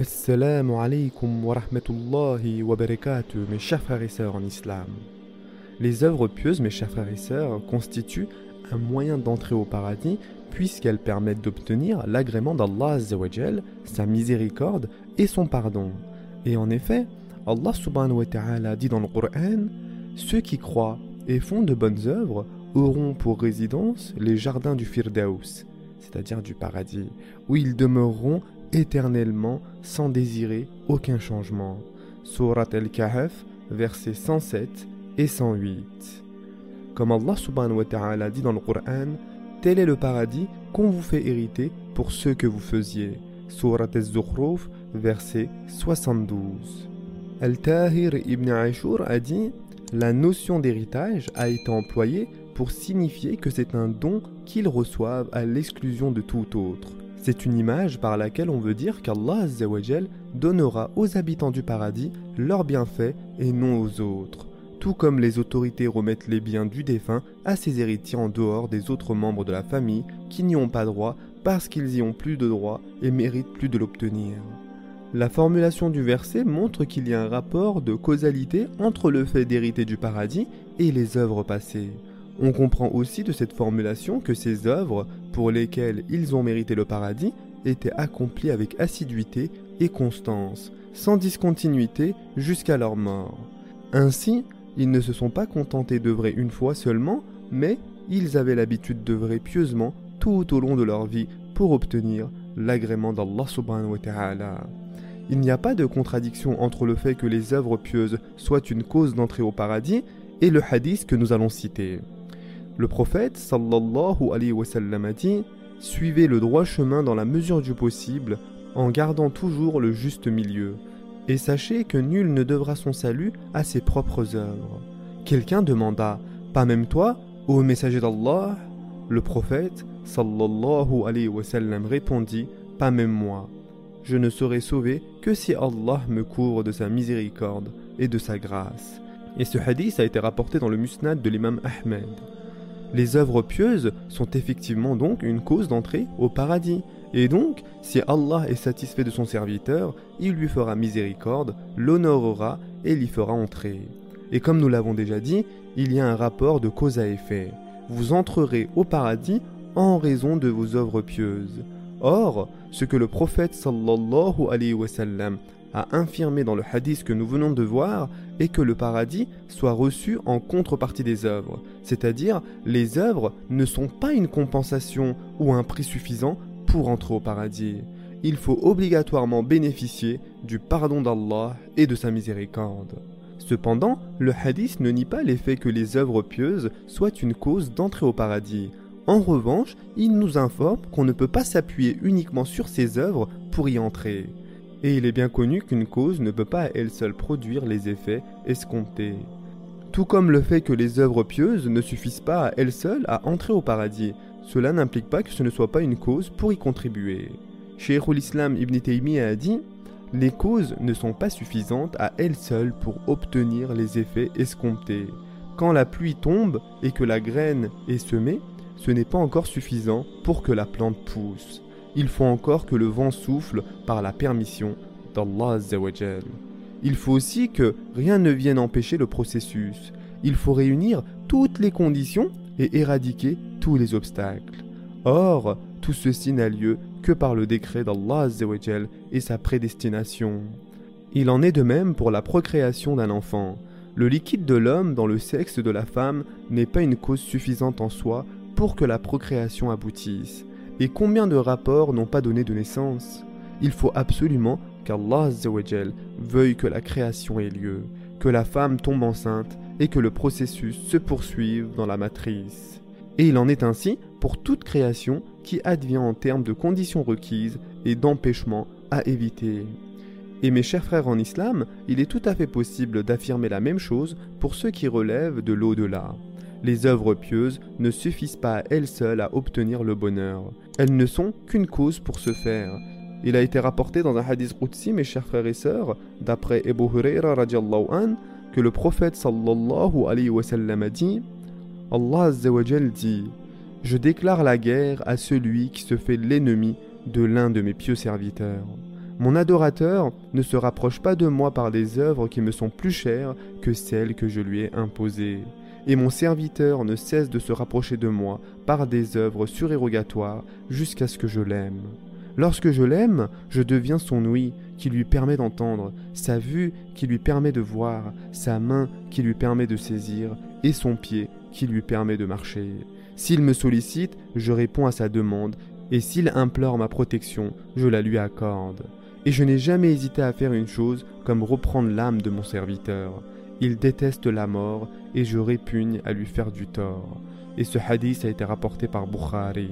Assalamu alaikum wa rahmatullahi wa barakatuh, mes chers frères et sœurs en islam. Les œuvres pieuses, mes chers frères et sœurs, constituent un moyen d'entrer au paradis puisqu'elles permettent d'obtenir l'agrément d'Allah sa miséricorde et son pardon. Et en effet, Allah subhanahu wa ta'ala dit dans le Coran Ceux qui croient et font de bonnes œuvres auront pour résidence les jardins du Firdaus, c'est-à-dire du paradis, où ils demeureront éternellement sans désirer aucun changement. Surat al-Kahf, versets 107 et 108. Comme Allah subhanahu wa ta'ala dit dans le Coran, tel est le paradis qu'on vous fait hériter pour ceux que vous faisiez. Surat al-Zukhruf, verset 72. Al-Tahir ibn Ashur a dit La notion d'héritage a été employée pour signifier que c'est un don qu'ils reçoivent à l'exclusion de tout autre. C'est une image par laquelle on veut dire qu'Allah donnera aux habitants du paradis leurs bienfaits et non aux autres, tout comme les autorités remettent les biens du défunt à ses héritiers en dehors des autres membres de la famille qui n'y ont pas droit parce qu'ils y ont plus de droit et méritent plus de l'obtenir. La formulation du verset montre qu'il y a un rapport de causalité entre le fait d'hériter du paradis et les œuvres passées. On comprend aussi de cette formulation que ces œuvres, pour lesquelles ils ont mérité le paradis, étaient accomplies avec assiduité et constance, sans discontinuité jusqu'à leur mort. Ainsi, ils ne se sont pas contentés d'œuvrer une fois seulement, mais ils avaient l'habitude d'œuvrer pieusement tout au long de leur vie pour obtenir l'agrément d'Allah subhanahu wa ta'ala. Il n'y a pas de contradiction entre le fait que les œuvres pieuses soient une cause d'entrée au paradis et le hadith que nous allons citer. Le prophète sallallahu alayhi wa sallam a dit Suivez le droit chemin dans la mesure du possible, en gardant toujours le juste milieu, et sachez que nul ne devra son salut à ses propres œuvres. Quelqu'un demanda Pas même toi, ô messager d'Allah? Le prophète sallallahu alayhi wa sallam répondit Pas même moi. Je ne serai sauvé que si Allah me couvre de sa miséricorde et de sa grâce. Et ce hadith a été rapporté dans le musnad de l'imam Ahmed. Les œuvres pieuses sont effectivement donc une cause d'entrée au paradis. Et donc, si Allah est satisfait de son serviteur, il lui fera miséricorde, l'honorera et l'y fera entrer. Et comme nous l'avons déjà dit, il y a un rapport de cause à effet. Vous entrerez au paradis en raison de vos œuvres pieuses. Or, ce que le prophète sallallahu alayhi wa sallam a infirmé dans le hadith que nous venons de voir est que le paradis soit reçu en contrepartie des œuvres, c'est-à-dire les œuvres ne sont pas une compensation ou un prix suffisant pour entrer au paradis. Il faut obligatoirement bénéficier du pardon d'Allah et de sa miséricorde. Cependant, le hadith ne nie pas l'effet que les œuvres pieuses soient une cause d'entrée au paradis. En revanche, il nous informe qu'on ne peut pas s'appuyer uniquement sur ces œuvres pour y entrer et il est bien connu qu'une cause ne peut pas à elle seule produire les effets escomptés. Tout comme le fait que les œuvres pieuses ne suffisent pas à elles seules à entrer au paradis, cela n'implique pas que ce ne soit pas une cause pour y contribuer. Sheikhul Islam Ibn Taymiyyah a dit Les causes ne sont pas suffisantes à elles seules pour obtenir les effets escomptés. Quand la pluie tombe et que la graine est semée, ce n'est pas encore suffisant pour que la plante pousse il faut encore que le vent souffle par la permission d'Allah Il faut aussi que rien ne vienne empêcher le processus. Il faut réunir toutes les conditions et éradiquer tous les obstacles. Or, tout ceci n'a lieu que par le décret d'Allah et sa prédestination. Il en est de même pour la procréation d'un enfant. Le liquide de l'homme dans le sexe de la femme n'est pas une cause suffisante en soi pour que la procréation aboutisse. Et combien de rapports n'ont pas donné de naissance? Il faut absolument qu'Allah veuille que la création ait lieu, que la femme tombe enceinte et que le processus se poursuive dans la matrice. Et il en est ainsi pour toute création qui advient en termes de conditions requises et d'empêchements à éviter. Et mes chers frères en islam, il est tout à fait possible d'affirmer la même chose pour ceux qui relèvent de l'au-delà. Les œuvres pieuses ne suffisent pas à elles seules à obtenir le bonheur. Elles ne sont qu'une cause pour ce faire. Il a été rapporté dans un hadith Qudsi, mes chers frères et sœurs, d'après Ebu Huraira an, que le prophète sallallahu alayhi wa sallam a dit Allah dit Je déclare la guerre à celui qui se fait l'ennemi de l'un de mes pieux serviteurs. Mon adorateur ne se rapproche pas de moi par des œuvres qui me sont plus chères que celles que je lui ai imposées. Et mon serviteur ne cesse de se rapprocher de moi par des œuvres surérogatoires jusqu'à ce que je l'aime. Lorsque je l'aime, je deviens son ouïe qui lui permet d'entendre, sa vue qui lui permet de voir, sa main qui lui permet de saisir, et son pied qui lui permet de marcher. S'il me sollicite, je réponds à sa demande, et s'il implore ma protection, je la lui accorde. Et je n'ai jamais hésité à faire une chose comme reprendre l'âme de mon serviteur. Il déteste la mort, et je répugne à lui faire du tort. Et ce hadith a été rapporté par Bukhari.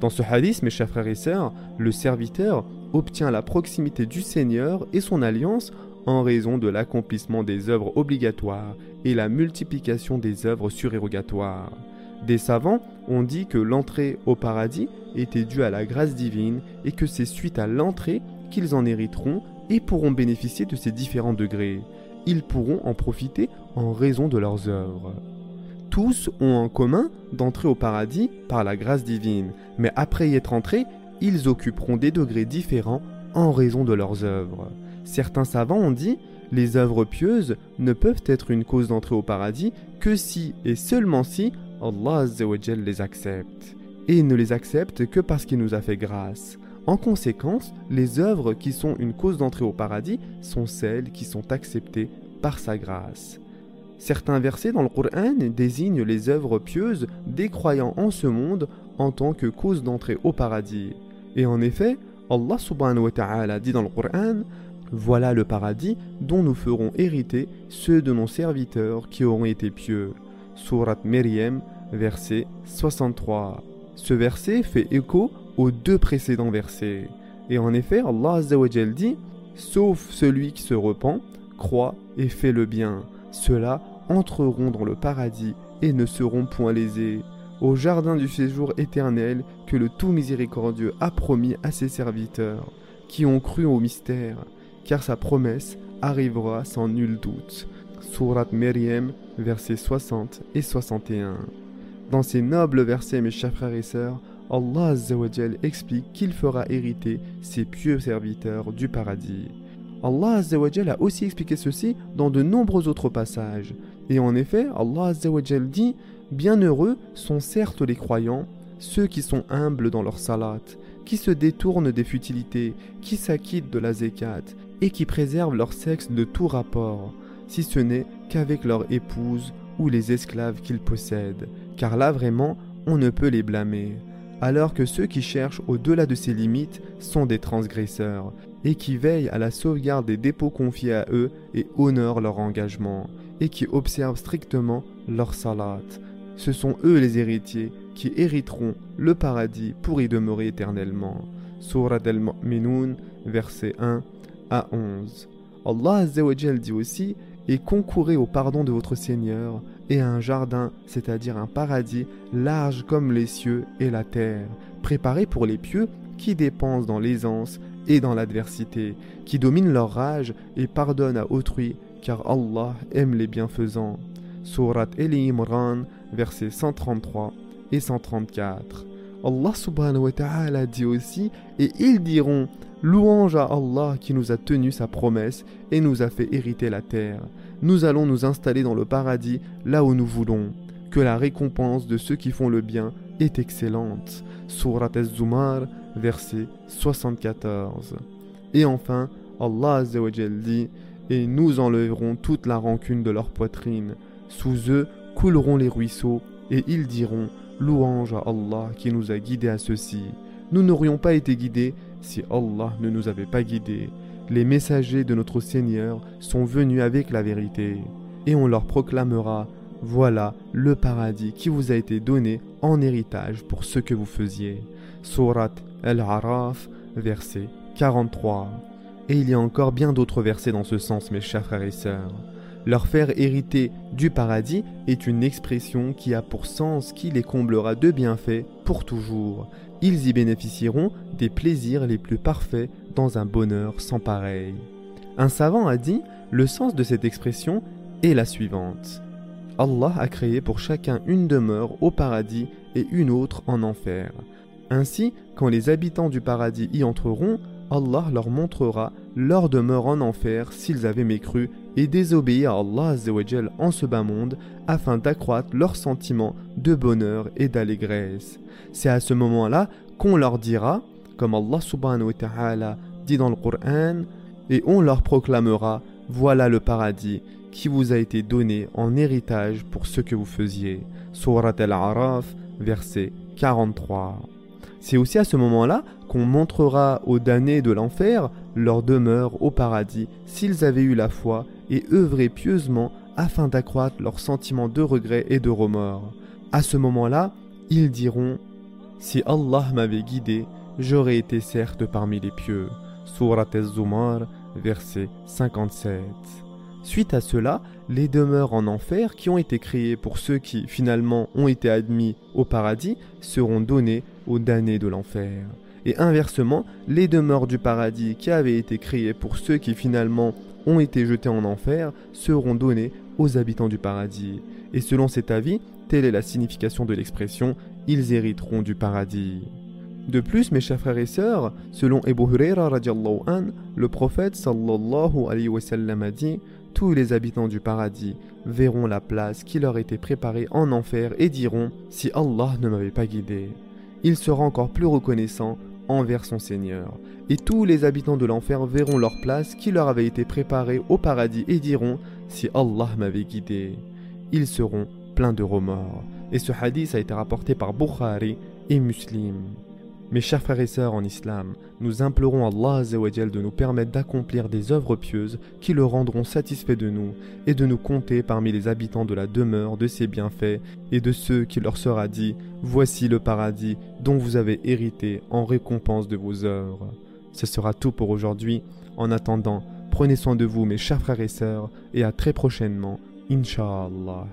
Dans ce hadith, mes chers frères et sœurs, le serviteur obtient la proximité du Seigneur et son alliance en raison de l'accomplissement des œuvres obligatoires et la multiplication des œuvres surérogatoires. Des savants ont dit que l'entrée au paradis était due à la grâce divine et que c'est suite à l'entrée qu'ils en hériteront et pourront bénéficier de ces différents degrés. Ils pourront en profiter en raison de leurs œuvres tous ont en commun d'entrer au paradis par la grâce divine, mais après y être entrés, ils occuperont des degrés différents en raison de leurs œuvres. Certains savants ont dit les œuvres pieuses ne peuvent être une cause d'entrée au paradis que si et seulement si Allah les accepte. Et ne les accepte que parce qu'il nous a fait grâce. En conséquence, les œuvres qui sont une cause d'entrée au paradis sont celles qui sont acceptées par sa grâce. Certains versets dans le Coran désignent les œuvres pieuses des croyants en ce monde en tant que cause d'entrée au paradis. Et en effet, Allah subhanahu wa ta'ala dit dans le Coran Voilà le paradis dont nous ferons hériter ceux de nos serviteurs qui auront été pieux. Surat Maryam, verset 63. Ce verset fait écho aux deux précédents versets. Et en effet, Allah dit Sauf celui qui se repent, croit et fait le bien ceux-là entreront dans le paradis et ne seront point lésés, au jardin du séjour éternel que le tout miséricordieux a promis à ses serviteurs, qui ont cru au mystère, car sa promesse arrivera sans nul doute. Surat Maryam, versets 60 et 61. Dans ces nobles versets, mes chers frères et sœurs, Allah explique qu'il fera hériter ses pieux serviteurs du paradis. Allah Azzawajal a aussi expliqué ceci dans de nombreux autres passages. Et en effet, Allah Azzawajal dit Bienheureux sont certes les croyants, ceux qui sont humbles dans leur salat, qui se détournent des futilités, qui s'acquittent de la zekat, et qui préservent leur sexe de tout rapport, si ce n'est qu'avec leur épouse ou les esclaves qu'ils possèdent, car là vraiment, on ne peut les blâmer alors que ceux qui cherchent au-delà de ces limites sont des transgresseurs, et qui veillent à la sauvegarde des dépôts confiés à eux et honorent leur engagement, et qui observent strictement leur salat. Ce sont eux les héritiers qui hériteront le paradis pour y demeurer éternellement. Al-Mu'minun, versets 1 à 11. Allah dit aussi Et concourez au pardon de votre Seigneur et à un jardin, c'est-à-dire un paradis large comme les cieux et la terre, préparé pour les pieux qui dépensent dans l'aisance et dans l'adversité, qui dominent leur rage et pardonnent à autrui, car Allah aime les bienfaisants. Surat Eli Imran, versets 133 et 134. Allah subhanahu wa ta'ala dit aussi, et ils diront, louange à Allah qui nous a tenu sa promesse et nous a fait hériter la terre. Nous allons nous installer dans le paradis là où nous voulons. Que la récompense de ceux qui font le bien est excellente. Surat Az-Zumar, verset 74. Et enfin, Allah dit Et nous enlèverons toute la rancune de leur poitrine. Sous eux couleront les ruisseaux, et ils diront Louange à Allah qui nous a guidés à ceci. Nous n'aurions pas été guidés si Allah ne nous avait pas guidés. Les messagers de notre Seigneur sont venus avec la vérité, et on leur proclamera Voilà le paradis qui vous a été donné en héritage pour ce que vous faisiez. Surat Al-Araf, verset 43. Et il y a encore bien d'autres versets dans ce sens, mes chers frères et sœurs. Leur faire hériter du paradis est une expression qui a pour sens qui les comblera de bienfaits pour toujours. Ils y bénéficieront des plaisirs les plus parfaits dans un bonheur sans pareil. Un savant a dit le sens de cette expression est la suivante. Allah a créé pour chacun une demeure au paradis et une autre en enfer. Ainsi, quand les habitants du paradis y entreront, Allah leur montrera leur demeure en enfer s'ils avaient mécru et désobéi à Allah en ce bas monde afin d'accroître leur sentiment de bonheur et d'allégresse. C'est à ce moment-là qu'on leur dira, comme Allah subhanahu wa ta'ala dit dans le Coran, et on leur proclamera Voilà le paradis qui vous a été donné en héritage pour ce que vous faisiez. Surat al-Araf, verset 43. C'est aussi à ce moment-là qu'on montrera aux damnés de l'enfer leur demeure au paradis s'ils avaient eu la foi et œuvré pieusement afin d'accroître leur sentiment de regret et de remords. À ce moment-là, ils diront Si Allah m'avait guidé, j'aurais été certes parmi les pieux. Surat Az-Zumar, verset 57. Suite à cela, les demeures en enfer qui ont été créées pour ceux qui finalement ont été admis au paradis seront données aux damnés de l'enfer. Et inversement, les demeures du paradis qui avaient été créées pour ceux qui finalement ont été jetés en enfer seront données aux habitants du paradis. Et selon cet avis, telle est la signification de l'expression ils hériteront du paradis. De plus, mes chers frères et sœurs, selon Ebu Huraira an, le prophète sallallahu alayhi wa sallam a dit tous les habitants du paradis verront la place qui leur était préparée en enfer et diront Si Allah ne m'avait pas guidé. Il sera encore plus reconnaissant envers son Seigneur. Et tous les habitants de l'enfer verront leur place qui leur avait été préparée au paradis et diront Si Allah m'avait guidé. Ils seront pleins de remords. Et ce hadith a été rapporté par Bukhari et Muslim. Mes chers frères et sœurs en islam, nous implorons Allah de nous permettre d'accomplir des œuvres pieuses qui le rendront satisfait de nous et de nous compter parmi les habitants de la demeure de ses bienfaits et de ceux qui leur sera dit Voici le paradis dont vous avez hérité en récompense de vos œuvres. Ce sera tout pour aujourd'hui. En attendant, prenez soin de vous mes chers frères et sœurs et à très prochainement, Inch'Allah.